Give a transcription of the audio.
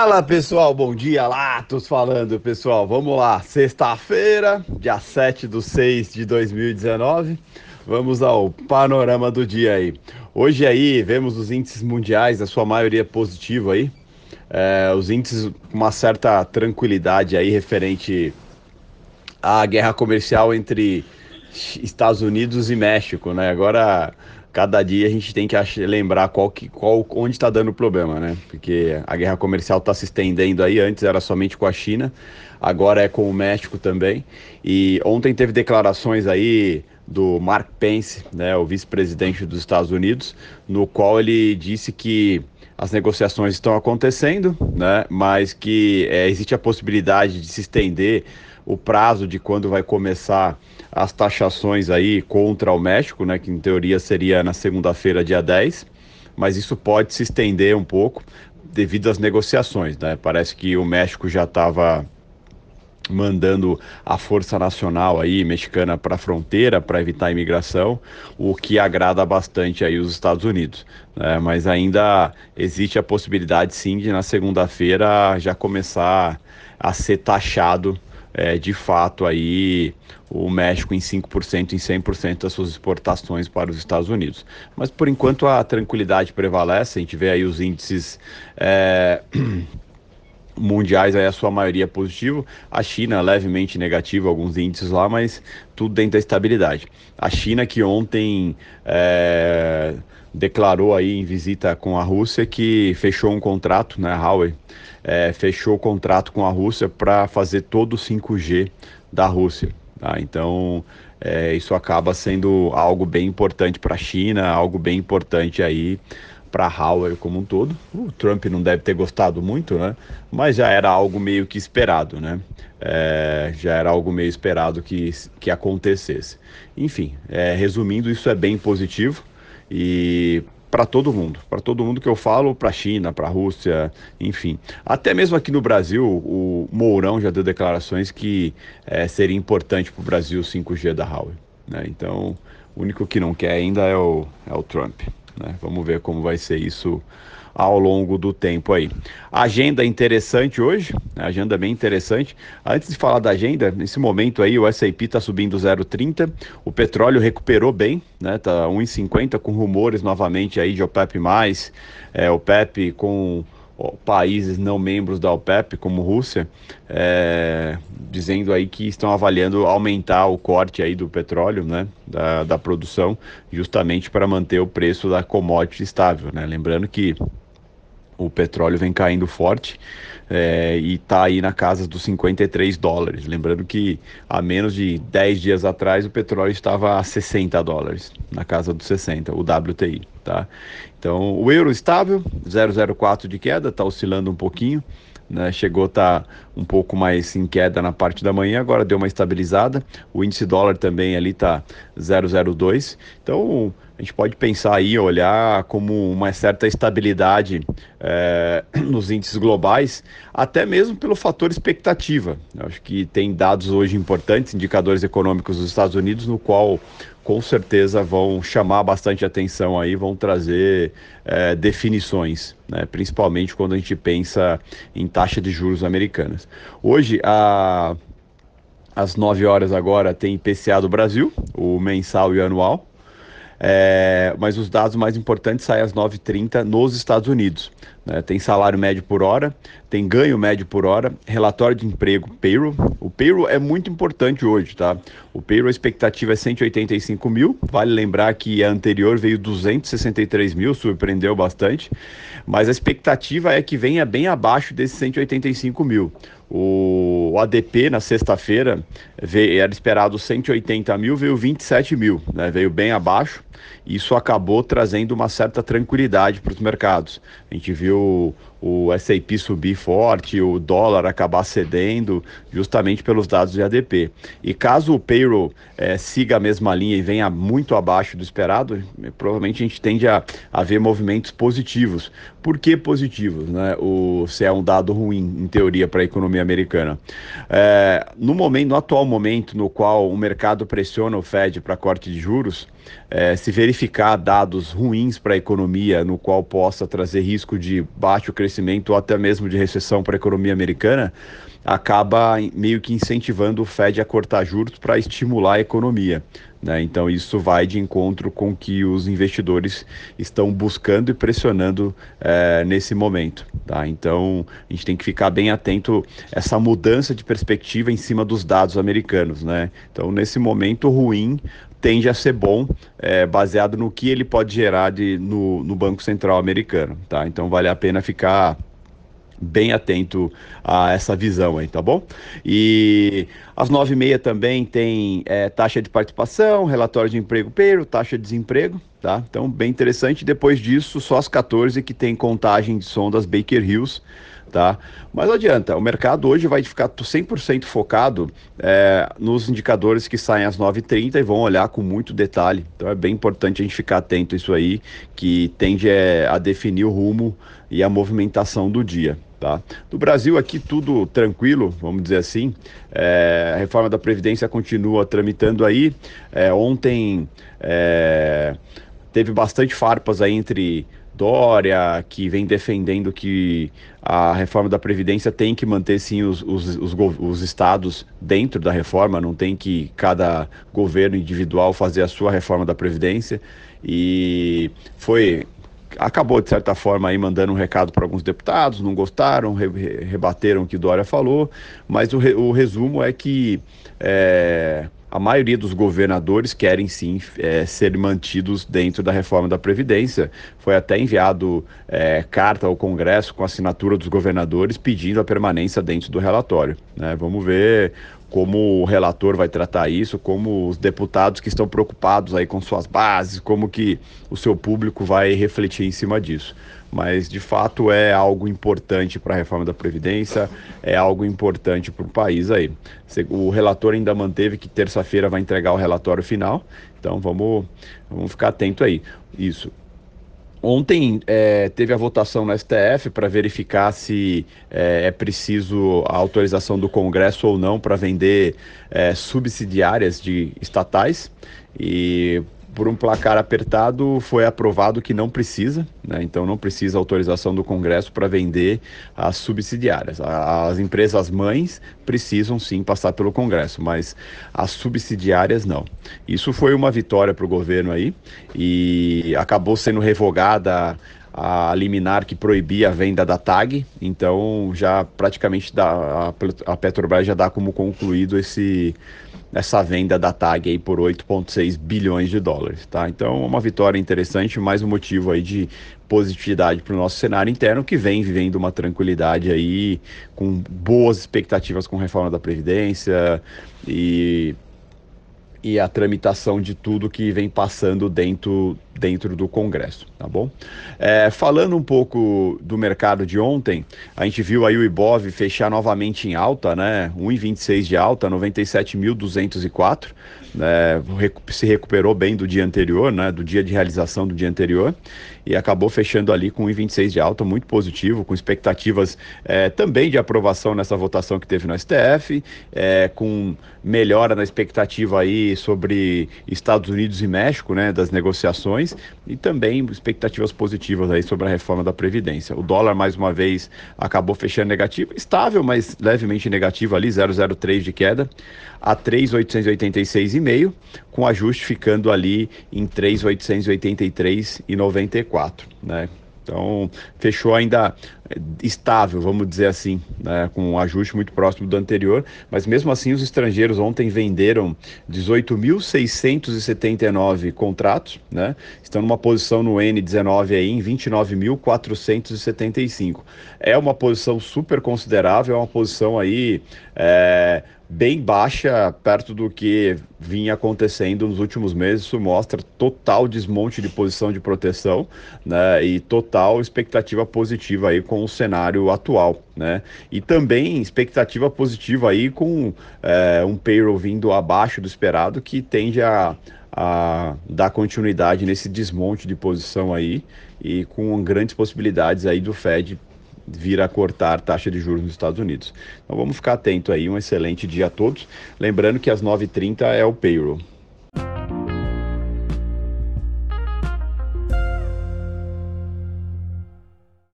Fala pessoal, bom dia, Latos falando pessoal, vamos lá, sexta-feira, dia 7 de 6 de 2019, vamos ao panorama do dia aí. Hoje aí vemos os índices mundiais, a sua maioria positiva aí, é, os índices com uma certa tranquilidade aí referente à guerra comercial entre Estados Unidos e México, né? Agora cada dia a gente tem que lembrar qual que, qual, onde está dando problema, né? Porque a guerra comercial está se estendendo aí, antes era somente com a China, agora é com o México também. E ontem teve declarações aí do Mark Pence, né, o vice-presidente dos Estados Unidos, no qual ele disse que as negociações estão acontecendo, né, mas que é, existe a possibilidade de se estender o prazo de quando vai começar as taxações aí contra o México, né, que em teoria seria na segunda-feira, dia 10, mas isso pode se estender um pouco devido às negociações, né? Parece que o México já estava mandando a força nacional aí mexicana para a fronteira para evitar a imigração, o que agrada bastante aí os Estados Unidos. Né? Mas ainda existe a possibilidade sim de na segunda-feira já começar a ser taxado é, de fato aí o México em 5% em 100% das suas exportações para os Estados Unidos. Mas por enquanto a tranquilidade prevalece, a gente vê aí os índices é, mundiais aí a sua maioria positivo, a China levemente negativo, alguns índices lá, mas tudo dentro da estabilidade. A China que ontem é, declarou aí em visita com a Rússia que fechou um contrato, né, Huawei, é, fechou o contrato com a Rússia para fazer todo o 5G da Rússia. Tá? Então, é, isso acaba sendo algo bem importante para a China, algo bem importante aí para Huawei como um todo. O Trump não deve ter gostado muito, né? Mas já era algo meio que esperado, né? É, já era algo meio esperado que, que acontecesse. Enfim, é, resumindo, isso é bem positivo e para todo mundo, para todo mundo que eu falo, para a China, para a Rússia, enfim. Até mesmo aqui no Brasil, o Mourão já deu declarações que é, seria importante para o Brasil o 5G da Huawei. Né? Então, o único que não quer ainda é o, é o Trump. Né? Vamos ver como vai ser isso ao longo do tempo aí. Agenda interessante hoje, né? agenda bem interessante. Antes de falar da agenda, nesse momento aí o S&P está subindo 0,30, o petróleo recuperou bem, né? Tá 1,50 com rumores novamente aí de OPEP+, é, OPEP com países não membros da OPEP, como Rússia, é, dizendo aí que estão avaliando aumentar o corte aí do petróleo, né, da, da produção, justamente para manter o preço da commodity estável, né, lembrando que o petróleo vem caindo forte é, e está aí na casa dos 53 dólares. Lembrando que há menos de 10 dias atrás o petróleo estava a 60 dólares, na casa dos 60, o WTI. Tá? Então o euro estável, 0,04 de queda, está oscilando um pouquinho. Né, chegou a estar tá um pouco mais em queda na parte da manhã, agora deu uma estabilizada. O índice dólar também ali está 0,02. Então a gente pode pensar aí, olhar como uma certa estabilidade é, nos índices globais, até mesmo pelo fator expectativa. Eu acho que tem dados hoje importantes, indicadores econômicos dos Estados Unidos, no qual com certeza vão chamar bastante atenção aí, vão trazer é, definições, né? principalmente quando a gente pensa em taxa de juros americanas. Hoje, a, às 9 horas agora, tem IPCA do Brasil, o mensal e o anual. É, mas os dados mais importantes saem às 9h30 nos Estados Unidos. Né? Tem salário médio por hora, tem ganho médio por hora, relatório de emprego, payroll. O payroll é muito importante hoje, tá? O payroll, a expectativa é 185 mil. Vale lembrar que a anterior veio 263 mil, surpreendeu bastante. Mas a expectativa é que venha bem abaixo desses 185 mil. O ADP na sexta-feira era esperado 180 mil, veio 27 mil, né? veio bem abaixo. Isso acabou trazendo uma certa tranquilidade para os mercados. A gente viu o S&P subir forte, o dólar acabar cedendo, justamente pelos dados de ADP. E caso o payroll é, siga a mesma linha e venha muito abaixo do esperado, provavelmente a gente tende a, a ver movimentos positivos. Por que positivos? Né? O, se é um dado ruim, em teoria, para a economia americana. É, no momento, no atual momento no qual o mercado pressiona o Fed para corte de juros, é, se verificar dados ruins para a economia, no qual possa trazer risco de baixo crescimento ou até mesmo de recessão para a economia americana, acaba meio que incentivando o Fed a cortar juros para estimular a economia. Né? Então, isso vai de encontro com que os investidores estão buscando e pressionando é, nesse momento. Tá? Então, a gente tem que ficar bem atento a essa mudança de perspectiva em cima dos dados americanos. Né? Então, nesse momento ruim, tende a ser bom, é, baseado no que ele pode gerar de, no, no Banco Central americano. Tá? Então, vale a pena ficar bem atento a essa visão aí, tá bom? E às nove e meia também tem é, taxa de participação, relatório de emprego payroll, taxa de desemprego, tá? Então, bem interessante. Depois disso, só às 14 que tem contagem de som das Baker Hills, tá? Mas não adianta, o mercado hoje vai ficar 100% focado é, nos indicadores que saem às 9h30 e vão olhar com muito detalhe. Então é bem importante a gente ficar atento a isso aí, que tende é, a definir o rumo e a movimentação do dia. Tá? No Brasil, aqui tudo tranquilo, vamos dizer assim. É, a reforma da Previdência continua tramitando aí. É, ontem é, teve bastante farpas aí entre Dória, que vem defendendo que a reforma da Previdência tem que manter sim os, os, os, os, estados dentro da reforma, não tem que cada governo individual fazer a sua reforma da Previdência. E foi acabou, de certa forma, aí mandando um recado para alguns deputados, não gostaram, re, rebateram o que Dória falou, mas o, re, o resumo é que é, a maioria dos governadores querem sim é, ser mantidos dentro da reforma da Previdência. Foi até enviado é, carta ao Congresso com assinatura dos governadores pedindo a permanência dentro do relatório. Né? Vamos ver como o relator vai tratar isso, como os deputados que estão preocupados aí com suas bases, como que o seu público vai refletir em cima disso. Mas de fato é algo importante para a reforma da Previdência, é algo importante para o país aí. O relator ainda manteve que terça-feira vai entregar o relatório final, então vamos, vamos ficar atento aí. Isso. Ontem é, teve a votação no STF para verificar se é, é, preciso a autorização do Congresso ou não para vender é, subsidiárias de estatais. E por um placar apertado, foi aprovado que não precisa, né? então não precisa autorização do Congresso para vender as subsidiárias. As empresas mães precisam sim passar pelo Congresso, mas as subsidiárias não. Isso foi uma vitória para o governo aí e acabou sendo revogada a liminar que proibia a venda da TAG, então já praticamente dá, a Petrobras já dá como concluído esse essa venda da TAG aí por 8,6 bilhões de dólares, tá? Então, uma vitória interessante, mais um motivo aí de positividade para o nosso cenário interno, que vem vivendo uma tranquilidade aí, com boas expectativas com reforma da Previdência e e a tramitação de tudo que vem passando dentro, dentro do Congresso, tá bom? É, falando um pouco do mercado de ontem, a gente viu aí o Ibov fechar novamente em alta, né? 1,26 de alta, 97.204, né? se recuperou bem do dia anterior, né? Do dia de realização do dia anterior e acabou fechando ali com 1,26 de alta, muito positivo, com expectativas é, também de aprovação nessa votação que teve no STF, é, com melhora na expectativa aí sobre Estados Unidos e México, né, das negociações, e também expectativas positivas aí sobre a reforma da Previdência. O dólar, mais uma vez, acabou fechando negativo, estável, mas levemente negativo ali, 0,03 de queda, a 3,886,5, com ajuste ficando ali em 3,883,94, né? Então, fechou ainda estável, vamos dizer assim, né, com um ajuste muito próximo do anterior, mas mesmo assim os estrangeiros ontem venderam 18.679 contratos, né, estão numa posição no N19 aí em 29.475. É uma posição super considerável, é uma posição aí é, bem baixa perto do que vinha acontecendo nos últimos meses. Isso mostra total desmonte de posição de proteção né, e total expectativa positiva aí com o cenário atual. Né? E também expectativa positiva aí com é, um payroll vindo abaixo do esperado que tende a, a dar continuidade nesse desmonte de posição aí e com grandes possibilidades aí do Fed vir a cortar taxa de juros nos Estados Unidos. Então vamos ficar atento aí, um excelente dia a todos. Lembrando que às 9h30 é o payroll.